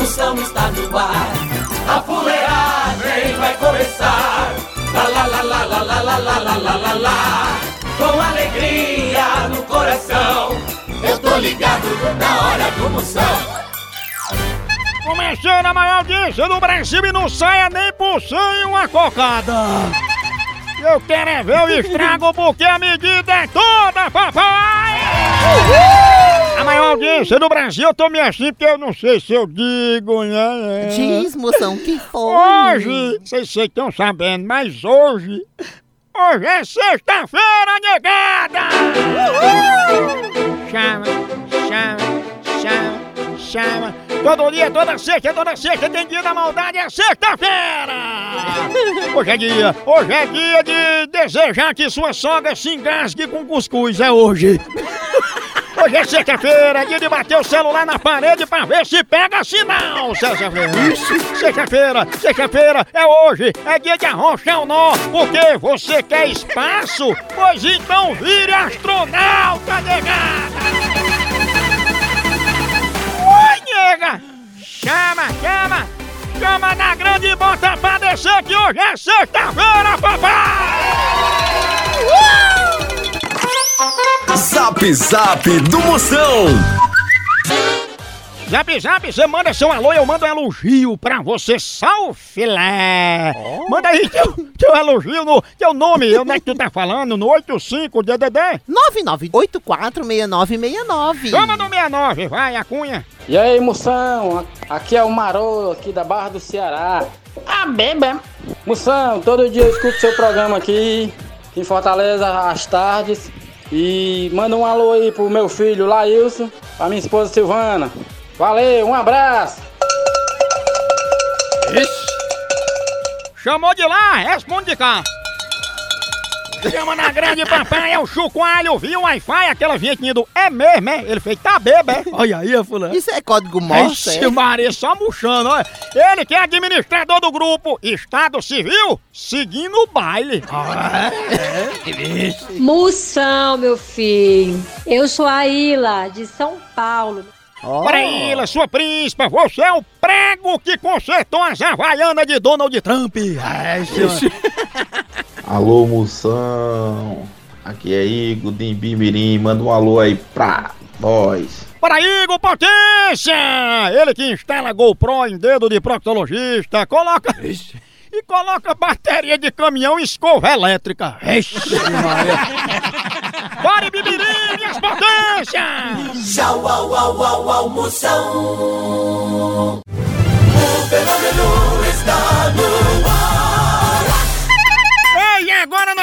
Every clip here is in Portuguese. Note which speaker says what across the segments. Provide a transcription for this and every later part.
Speaker 1: Moção está no ar. A fuleagem vai começar. Lá, lá, lá, lá, lá, lá, lá, lá, lá, lá, lá, lá. Com alegria no coração. Eu tô ligado na hora do Moção.
Speaker 2: Começando a maior audiência do Brasil e não saia nem por cem uma cocada. Eu quero é ver o estrago porque a medida é toda, papai! A maior audiência do Brasil, eu tô me assim porque eu não sei se eu digo, né?
Speaker 3: Diz, moção, que foi?
Speaker 2: Hoje, vocês sei que estão sabendo, mas hoje. Hoje é sexta-feira, negada! Chama, chama, chama, chama. Todo dia, toda sexta, toda sexta tem dia da maldade, é sexta-feira! Hoje é dia, hoje é dia de desejar que sua sogra se engasgue com cuscuz, é hoje! Hoje é sexta-feira, dia de bater o celular na parede pra ver se pega sinal, sexta-feira. Sexta-feira, sexta-feira é hoje, é dia de arrochar o nó, porque você quer espaço? Pois então vire astronauta, negada! Oi, nega! Chama, chama! Chama na grande e bota pra descer que hoje é sexta-feira, papai!
Speaker 4: Zap Zap do Moção.
Speaker 2: Zap Zap, você manda seu alô e eu mando um elogio pra você, sal filé. Manda aí teu, teu elogio no teu nome, onde é que tu tá falando? No 85DDD?
Speaker 3: 99846969.
Speaker 2: Chama no 69, vai, a cunha.
Speaker 5: E aí, moção? Aqui é o Marô, aqui da Barra do Ceará.
Speaker 3: Ah, bebê.
Speaker 5: Moção, todo dia eu escuto seu programa aqui em Fortaleza, às tardes. E manda um alô aí pro meu filho Laílson, pra minha esposa Silvana. Valeu, um abraço!
Speaker 2: Chamou de lá, responde de cá. Chama na grande papai, é o chucoalho, viu o Wi-Fi, aquela vinhetinha do é mesmo, é? Ele fez, tá bebê. Olha aí, fulano.
Speaker 3: Isso é código Morse?
Speaker 2: Ixi,
Speaker 3: é?
Speaker 2: Maria, só murchando, olha. Ele que é administrador do grupo Estado Civil, seguindo o baile. Ah, é?
Speaker 6: Moção, meu filho. Eu sou a Ila, de São Paulo.
Speaker 3: Ó.
Speaker 2: Para Ila, sua príncipa, você é o prego que consertou as havaianas de Donald Trump. É, senhor.
Speaker 7: Alô, moção. Aqui é Igor de Bimirim. Manda um alô aí pra nós.
Speaker 2: Para Igor Potência! Ele que instala GoPro em dedo de proctologista, coloca. E coloca bateria de caminhão e escova elétrica. Ixi, Maria. Bora, Bibirim, minhas potências!
Speaker 1: Tchau, au, au, au, au, Moção. O fenômeno está no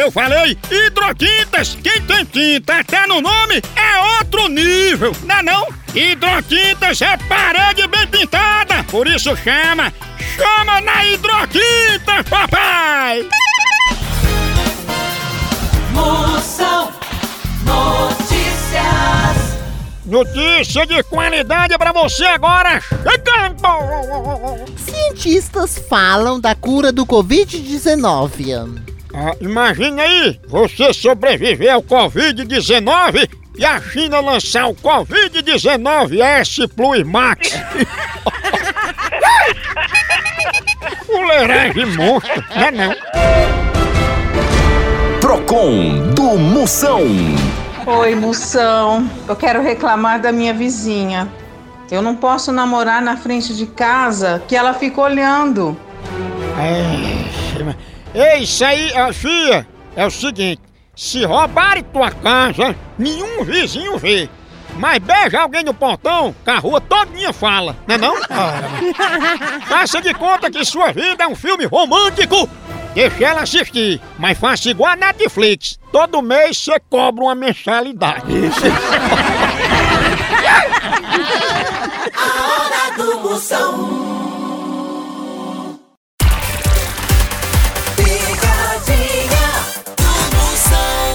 Speaker 2: Eu falei hidrotintas. Quem tem tinta até no nome é outro nível, não é não? Hidrotintas é parede bem pintada. Por isso chama, chama na hidrotintas, papai.
Speaker 1: Moção Notícias.
Speaker 2: Notícia de qualidade pra você agora. Chegando.
Speaker 3: Cientistas falam da cura do Covid-19.
Speaker 2: Ah, imagina aí, você sobreviver ao Covid-19 e a China lançar o Covid-19 S Plus Max. Fuleiragem monstro, não é não?
Speaker 4: Procon do Moção.
Speaker 8: Oi, moção. Eu quero reclamar da minha vizinha. Eu não posso namorar na frente de casa que ela fica olhando.
Speaker 2: É, isso aí, ó, filha, é o seguinte, se roubarem tua casa, nenhum vizinho vê. Mas beija alguém no portão, que a rua todinha fala, não é não? Faça de conta que sua vida é um filme romântico. Deixa ela assistir, mas faça igual a Netflix. Todo mês você cobra uma mensalidade.
Speaker 1: A hora do Moção.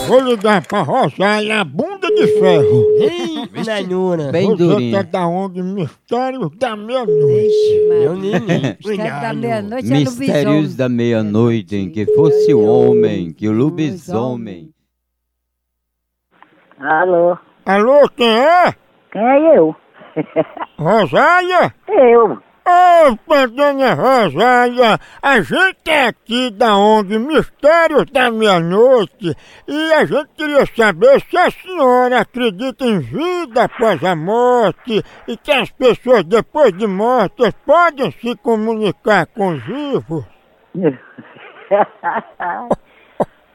Speaker 2: Vou ligar pra Rosália, a bunda de ferro.
Speaker 9: Nanuna.
Speaker 10: Bem
Speaker 2: Você tá da onde? Mistérios da meia-noite.
Speaker 6: Mistério da meia-noite é
Speaker 10: Mistérios da meia-noite em que fosse o homem, que o lobisomem.
Speaker 11: Alô,
Speaker 2: Alô, quem é?
Speaker 11: quem é eu?
Speaker 2: Rosália?
Speaker 11: Eu.
Speaker 2: Opa, dona Rosália, a gente é aqui da onde Mistérios da Meia-Noite e a gente queria saber se a senhora acredita em vida após a morte e que as pessoas depois de mortas podem se comunicar com os vivos.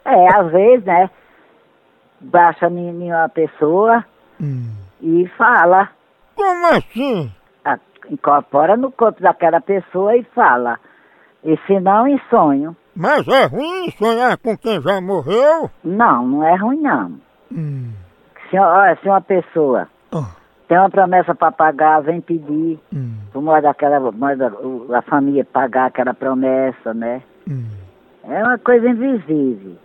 Speaker 11: é, às vezes, né? Baixa em uma pessoa e fala.
Speaker 2: Como assim?
Speaker 11: Incorpora no corpo daquela pessoa e fala. E se não, em sonho.
Speaker 2: Mas é ruim sonhar com quem já morreu?
Speaker 11: Não, não é ruim, não.
Speaker 2: Hum.
Speaker 11: Se, olha, se uma pessoa
Speaker 2: Ah.
Speaker 11: tem uma promessa para pagar, vem pedir.
Speaker 2: Hum.
Speaker 11: Por modo daquela, manda o- a família pagar aquela promessa, né?
Speaker 2: Hum.
Speaker 11: É uma coisa invisível.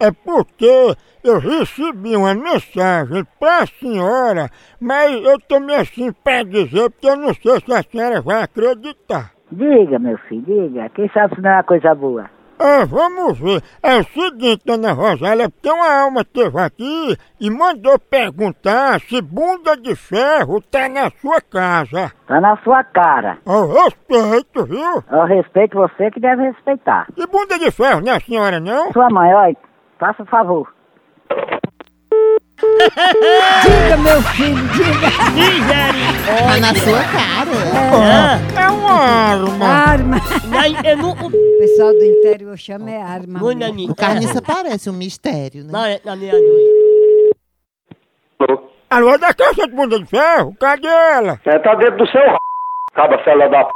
Speaker 2: É porque eu recebi uma mensagem pra senhora, mas eu tomei assim pra dizer, porque eu não sei se a senhora vai acreditar.
Speaker 11: Diga, meu filho, diga. Quem sabe se não é uma coisa boa?
Speaker 2: Ah, vamos ver. É o seguinte, dona Rosália, porque uma alma esteve aqui e mandou perguntar se bunda de ferro tá na sua casa.
Speaker 11: Tá na sua cara.
Speaker 2: Ao respeito, viu?
Speaker 11: Eu respeito você que deve respeitar.
Speaker 2: E bunda de ferro não é a senhora, não?
Speaker 11: Sua mãe, olha, faça o favor.
Speaker 6: Diga, meu filho, diga.
Speaker 3: Tá na sua cara.
Speaker 2: É uma arma.
Speaker 6: Arma.
Speaker 9: Não, eu não.
Speaker 6: O pessoal do interior chama é arma.
Speaker 9: Nani.
Speaker 3: O carniça parece um mistério, né?
Speaker 9: Não, é na meia-noite.
Speaker 2: Alô, da caixa de bunda de ferro? Cadê ela?
Speaker 12: É, tá dentro do seu r... Caba fela da p...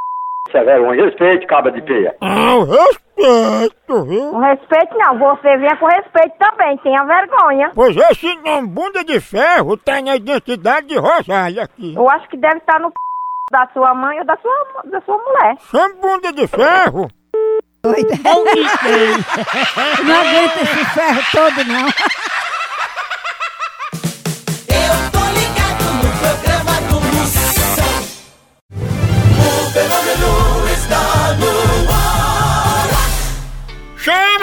Speaker 12: Você é vergonha. Respeite, caba de peia.
Speaker 2: Ah, o respeito, viu?
Speaker 13: Com respeito não, você venha com respeito também, tenha vergonha.
Speaker 2: Pois esse nome bunda de ferro tá na identidade de Rosália aqui.
Speaker 13: Eu acho que deve estar no c... da sua mãe ou da sua, da sua mulher.
Speaker 2: Chama bunda de ferro.
Speaker 6: Doida. Não aguenta esse ferro todo, não.
Speaker 1: Eu tô ligado no programa do Moção. O fenômeno está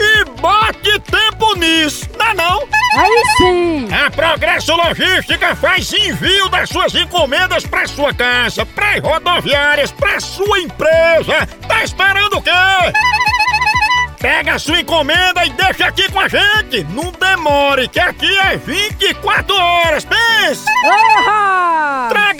Speaker 2: e bote tempo nisso, não é não?
Speaker 6: Aí sim.
Speaker 2: A Progresso Logística faz envio das suas encomendas para sua casa, para rodoviárias, para sua empresa. Tá esperando o quê? Pega a sua encomenda e deixa aqui com a gente. Não demore, que aqui é 24 horas. Pense!
Speaker 6: Orra!
Speaker 2: Traga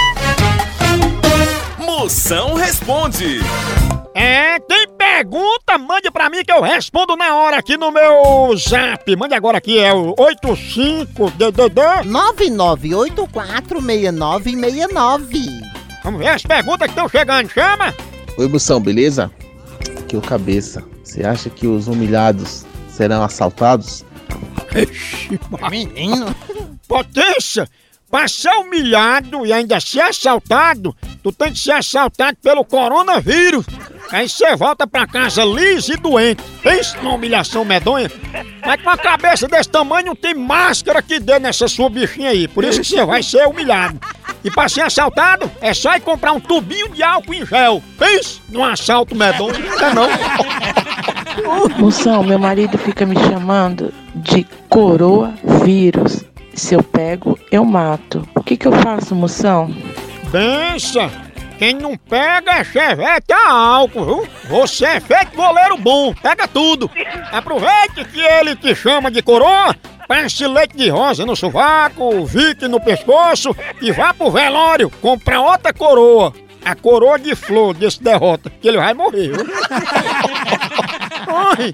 Speaker 4: Moção responde.
Speaker 2: É, tem pergunta? Mande pra mim que eu respondo na hora aqui no meu zap. Mande agora aqui, é o 85DDD.
Speaker 3: 99846969.
Speaker 2: Vamos ver as perguntas que estão chegando. Chama!
Speaker 14: Oi, Moção, beleza? Aqui é o Cabeça. Você acha que os humilhados serão assaltados?
Speaker 2: Menino. Potência! Pra ser humilhado e ainda ser assaltado, tu tem que ser assaltado pelo coronavírus. Aí você volta pra casa liso e doente. Pensa numa humilhação medonha. Mas com a cabeça desse tamanho não tem máscara que dê nessa sua bichinha aí. Por isso que você vai ser humilhado. E pra ser assaltado, é só ir comprar um tubinho de álcool em gel. Pensa num assalto medonho. É não?
Speaker 15: Moção, meu marido fica me chamando de coroa vírus. Se eu pego, eu mato. O que, que eu faço, moção?
Speaker 2: Pensa! Quem não pega é chevette a álcool, viu? Você é feito goleiro bom, pega tudo. Aproveite que ele te chama de coroa, passe leite de rosa no sovaco, vique no pescoço e vá pro velório comprar outra coroa. A coroa de flor desse derrota, que ele vai morrer, viu? Ai.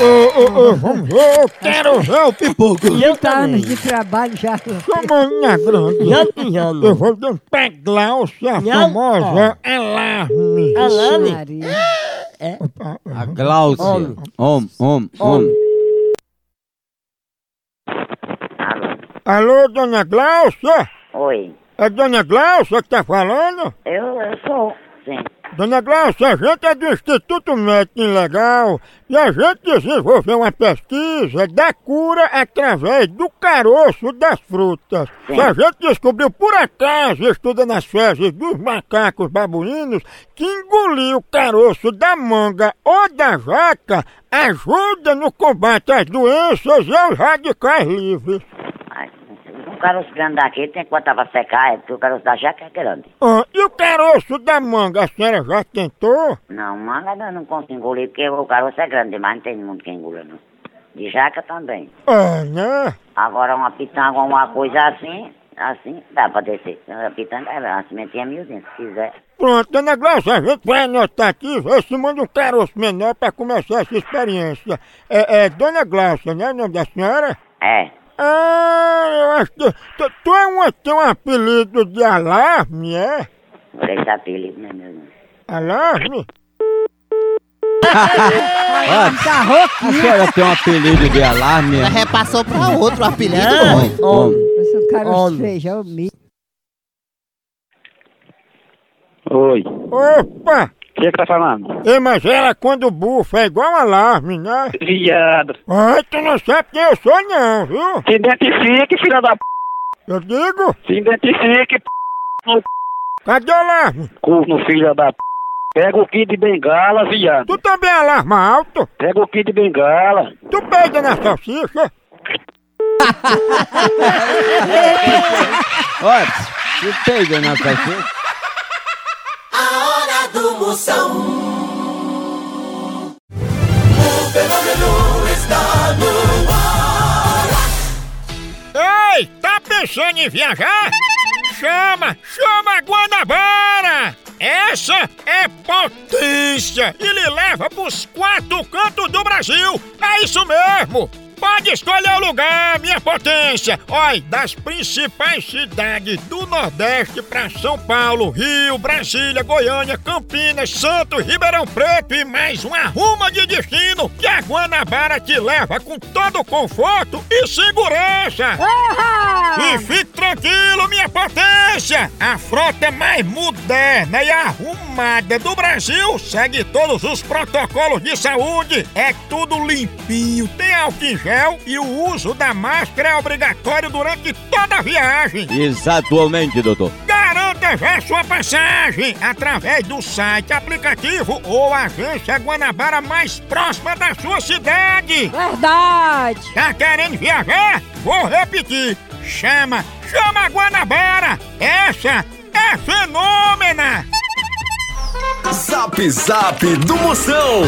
Speaker 2: Ô, ô, ô, vamos ver, eu quero ver o pipoco.
Speaker 9: Eu anos de trabalho já.
Speaker 2: Chamaninha grande.
Speaker 9: Já.
Speaker 2: Eu vou dar pra Glaucia, a
Speaker 9: Não.
Speaker 2: famosa Alarme.
Speaker 9: Alane.
Speaker 10: A Glaucia.
Speaker 9: Homem.
Speaker 10: Homem, homem, homem.
Speaker 2: Alô, dona Glaucia?
Speaker 11: Oi.
Speaker 2: É dona Glaucia que tá falando?
Speaker 11: Eu, eu sou,
Speaker 2: Dona Glaucia, a gente é do Instituto Médico Legal e a gente desenvolveu uma pesquisa da cura através do caroço das frutas.
Speaker 11: Sim.
Speaker 2: A gente descobriu por acaso, estudando as fezes dos macacos babuínos, que engolir o caroço da manga ou da jaca ajuda no combate às doenças e aos radicais livres.
Speaker 11: Caroço grande daqui tem botar pra secar, é porque o caroço da jaca é grande.
Speaker 2: Ah, e o caroço da manga, a senhora já tentou?
Speaker 11: Não, manga eu não consigo engolir, porque o caroço é grande demais, não tem muito que engolir, não. De jaca também.
Speaker 2: Ah, né?
Speaker 11: Agora uma pitanga, uma coisa assim, assim, dá pra descer. A pitanga, a sementinha é miudinha, se quiser.
Speaker 2: Pronto, dona Glaucia, a gente vai anotar aqui, vê se manda um caroço menor pra começar essa experiência. É, é Dona Glaucia, né, o nome da senhora?
Speaker 11: É.
Speaker 2: Ah, eu acho que... Tu, tu é uma, tem um apelido de alarme, é?
Speaker 11: Por esse apelido, né, meu irmão?
Speaker 2: Alarme?
Speaker 10: A senhora tem um apelido de alarme.
Speaker 3: Ela repassou pra outro apelido.
Speaker 10: Homem, homem.
Speaker 9: Esse cara
Speaker 10: Homem.
Speaker 9: feijão, mi.
Speaker 12: Oi.
Speaker 2: Opa!
Speaker 12: Quem é que tá falando?
Speaker 2: Ei, mas ela quando bufa é igual alarme, né?
Speaker 12: Viado.
Speaker 2: Ai, tu não sabe quem eu sou não, viu?
Speaker 12: Se identifique, filha da p.
Speaker 2: Eu digo,
Speaker 12: Se identifique, p. No,
Speaker 2: cadê o alarme?
Speaker 12: cu no filho da p. Pega o kit de bengala, viado.
Speaker 2: Tu também alarma alto?
Speaker 12: Pega o kit de bengala.
Speaker 2: Tu peida na salsicha?
Speaker 10: Olha, você pega na cachorra.
Speaker 1: Moção. O fenômeno está no ar.
Speaker 2: Ei, tá pensando em viajar? Chama, chama Guanabara! Essa é potência e lhe leva pros quatro cantos do Brasil. É isso mesmo. Pode escolher o lugar, minha potência. Olha, das principais cidades do Nordeste para São Paulo, Rio, Brasília, Goiânia, Campinas, Santos, Ribeirão Preto e mais uma ruma de destino que a Guanabara te leva com todo conforto e segurança. E fique tranquilo, minha potência. A frota mais moderna e arrumada do Brasil segue todos os protocolos de saúde. É tudo limpinho, tem álcool gel e o uso da máscara é obrigatório durante toda a viagem.
Speaker 10: Exatamente, doutor.
Speaker 2: Garanta já sua passagem através do site, aplicativo ou agência Guanabara mais próxima da sua cidade.
Speaker 9: Verdade!
Speaker 2: Tá querendo viajar? Vou repetir. Chama, chama a Guanabara. Essa é fenômena.
Speaker 4: Zap Zap do Moção.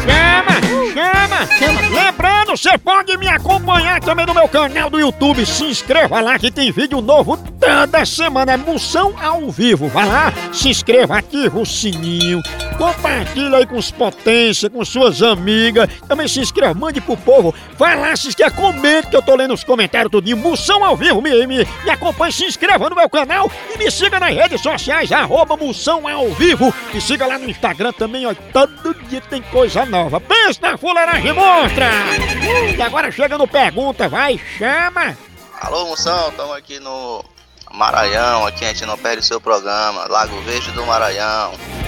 Speaker 2: Chama, chama, Lembrando, você pode me acompanhar também no meu canal do YouTube. Se inscreva lá que tem vídeo novo toda semana. É Moção ao vivo. Vai lá, se inscreva, ativa o sininho. Compartilha aí com os potência, com suas amigas. Também se inscreva, mande pro povo. Vai lá, se inscreva, comente que eu tô lendo os comentários tudinho. Moção ao vivo, me, me, me acompanhe, se inscreva no meu canal e me siga nas redes sociais, arroba Moção ao vivo. Me siga lá no Instagram também, ó. Todo dia tem coisa nova. Pensa na fuleiragem monstra! E agora chega no Pergunta, vai, chama!
Speaker 16: Alô, Moção, estamos aqui no Maranhão, aqui a gente não perde o seu programa, Lago Verde do Maranhão.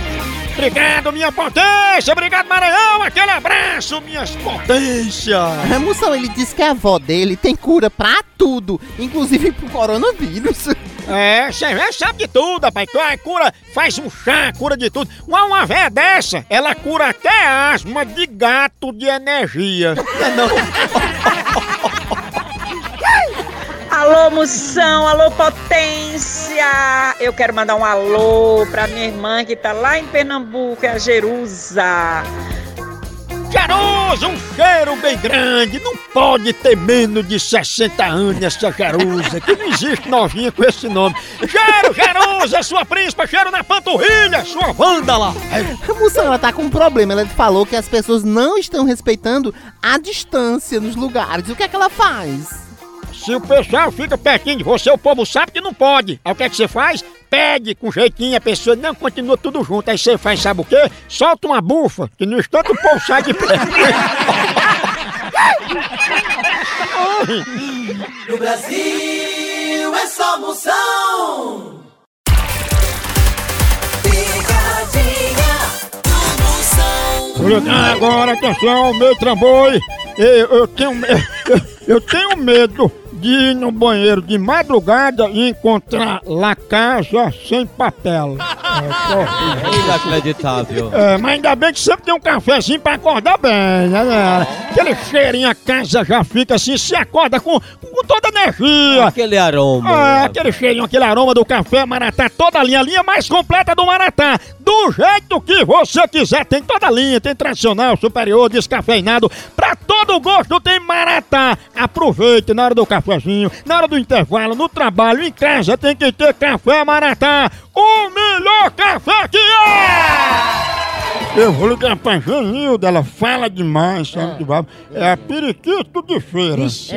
Speaker 2: Obrigado, minha potência! Obrigado, Maranhão! Aquele abraço, minhas potências!
Speaker 3: A moção, ele disse que a avó dele tem cura pra tudo, inclusive pro coronavírus.
Speaker 2: É, você já sabe de tudo, rapaz. Tu é cura, faz um chá, cura de tudo. Uma, uma véia dessa, ela cura até asma de gato de energia. Não.
Speaker 17: Alô, Moção, alô, Potência! Eu quero mandar um alô pra minha irmã que tá lá em Pernambuco, é a Jerusa.
Speaker 2: Jarusa, um cheiro bem grande. Não pode ter menos de 60 anos essa Jarusa, que não existe novinha com esse nome. Cheiro, Jarusa, sua príncipa, cheiro na panturrilha, sua vândala.
Speaker 3: A moção, ela tá com um problema. Ela falou que as pessoas não estão respeitando a distância nos lugares. O que é que ela faz?
Speaker 2: Se o pessoal fica pertinho de você, o povo sabe que não pode. Aí o que é que você faz? Pede com jeitinho, a pessoa não continua tudo junto. Aí você faz, sabe o quê? Solta uma bufa, que no instante o povo sai de perto.
Speaker 1: No Brasil é só moção.
Speaker 2: Agora, atenção, meu trambolho. Eu, eu tenho me- eu tenho medo de ir no banheiro de madrugada e encontrar lá casa sem papel.
Speaker 10: É inacreditável.
Speaker 2: É, mas ainda bem que sempre tem um cafezinho pra acordar bem, né? né? Aquele cheirinho, a casa já fica assim, se acorda com, com toda energia.
Speaker 10: Aquele aroma.
Speaker 2: É, aquele cheirinho, aquele aroma do café Maratá, toda a linha, a linha mais completa do Maratá. Do jeito que você quiser, tem toda a linha, tem tradicional, superior, descafeinado, pra todo gosto tem Maratá. Aproveite na hora do cafezinho, na hora do intervalo, no trabalho, em casa, tem que ter café Maratá. O melhor café que é! Eu vou ligar pra Janilda, ela fala demais, sabe de babo. É a periquito de feira.
Speaker 9: Vixe.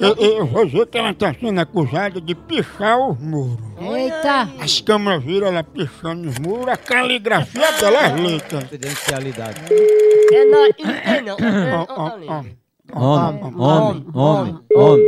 Speaker 2: Eu, eu- eu vou dizer que ela tá sendo acusada de pichar os muros.
Speaker 9: Eita!
Speaker 2: As câmeras viram ela pichando os muros, a caligrafia dela é letra.
Speaker 10: Confidencialidade.
Speaker 9: É não, não.
Speaker 2: Ó, ó.
Speaker 10: Homem, homem, homem, homem.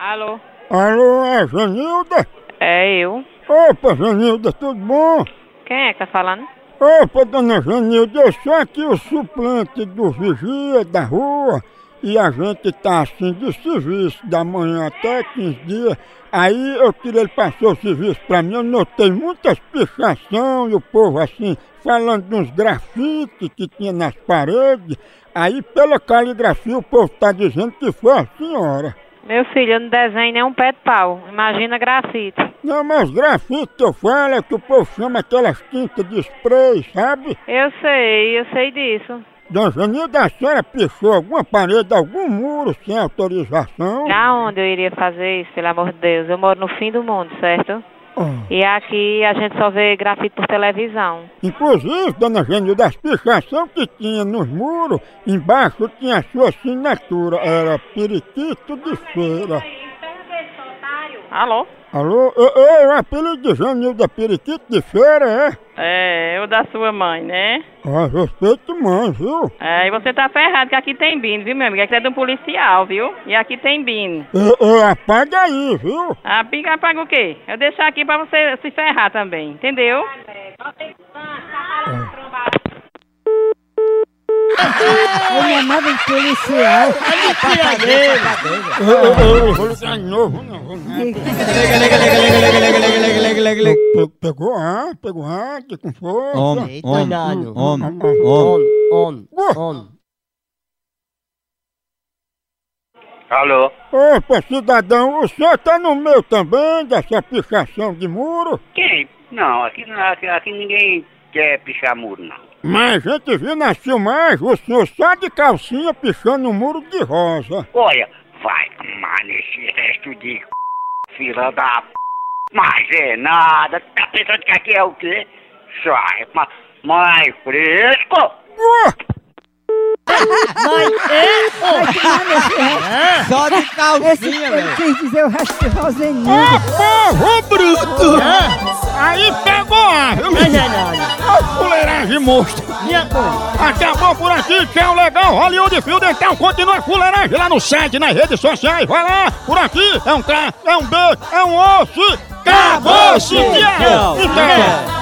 Speaker 13: Alô?
Speaker 2: Alô, é Janilda?
Speaker 13: É eu.
Speaker 2: Opa, Janilda, tudo bom?
Speaker 13: Quem é que tá falando?
Speaker 2: Opa, dona Janilda, eu sou aqui o suplente do vigia da rua e a gente tá assim de serviço da manhã até 15 dias. Aí eu queria ele passou o serviço pra mim, eu notei muitas pichação e o povo assim falando de uns grafites que tinha nas paredes. Aí pela caligrafia o povo tá dizendo que foi a senhora.
Speaker 13: Meu filho, eu não desenho nem um pé de pau. Imagina grafite.
Speaker 2: Não, mas grafite que eu falo é que o povo chama aquelas tintas de spray, sabe?
Speaker 13: Eu sei, eu sei disso.
Speaker 1: Dona Genilda, a senhora pichou alguma parede, algum muro sem autorização?
Speaker 18: Na onde eu iria fazer isso, pelo amor de Deus? Eu moro no fim do mundo, certo? E aqui a gente só vê grafite por televisão.
Speaker 1: Inclusive, dona Genilda, as pichação que tinha nos muros, embaixo tinha a sua assinatura, era periquito de feira.
Speaker 18: Alô?
Speaker 1: Alô? Ei, ei, o apelido de Genilda Periquito de feira, é?
Speaker 18: É, o da sua mãe, né?
Speaker 1: Ah, respeito mãe, viu?
Speaker 18: É, e você tá ferrado que aqui tem bino, viu, meu amigo? Aqui é de um policial, viu? E aqui tem bino.
Speaker 1: Ei, ei, apaga aí, viu?
Speaker 18: Ah, pica paga o quê? Eu deixar aqui pra você se ferrar também, entendeu?
Speaker 6: Ele é mais um policial.
Speaker 1: Ei, ei, vou ligar de novo, não, vou nada. Pe- Pegou ar, pegou ar, que com força.
Speaker 10: Homem, homem,
Speaker 6: Cuidado.
Speaker 10: homem, homem.
Speaker 6: on.
Speaker 15: Alô?
Speaker 1: Opa, cidadão, o senhor tá no meio também dessa pichação de muro?
Speaker 15: Quem? Não, aqui, aqui, aqui ninguém quer pichar muro, não.
Speaker 1: Mas a gente viu na filmagem o senhor só de calcinha pichando um muro de rosa.
Speaker 15: Olha, vai amar nesse resto de c... fila da p... Mas é nada, tá pensando que aqui é o quê? Sai, ma- mais fresco!
Speaker 6: Mas é.
Speaker 10: Só de calcinha,
Speaker 6: Ele quis dizer o resto de Roseninho.
Speaker 1: Ô, povo bruto! Aí pegou ar, viu?
Speaker 6: Não, não, não.
Speaker 1: Ô, fuleiragem monstro! Acabou por aqui, tchau, legal, Hollywood Field, então continua fuleiragem lá no site, nas redes sociais, vai lá, por aqui, é um K, é um B, é um osso, acabou-se, tchau! Então,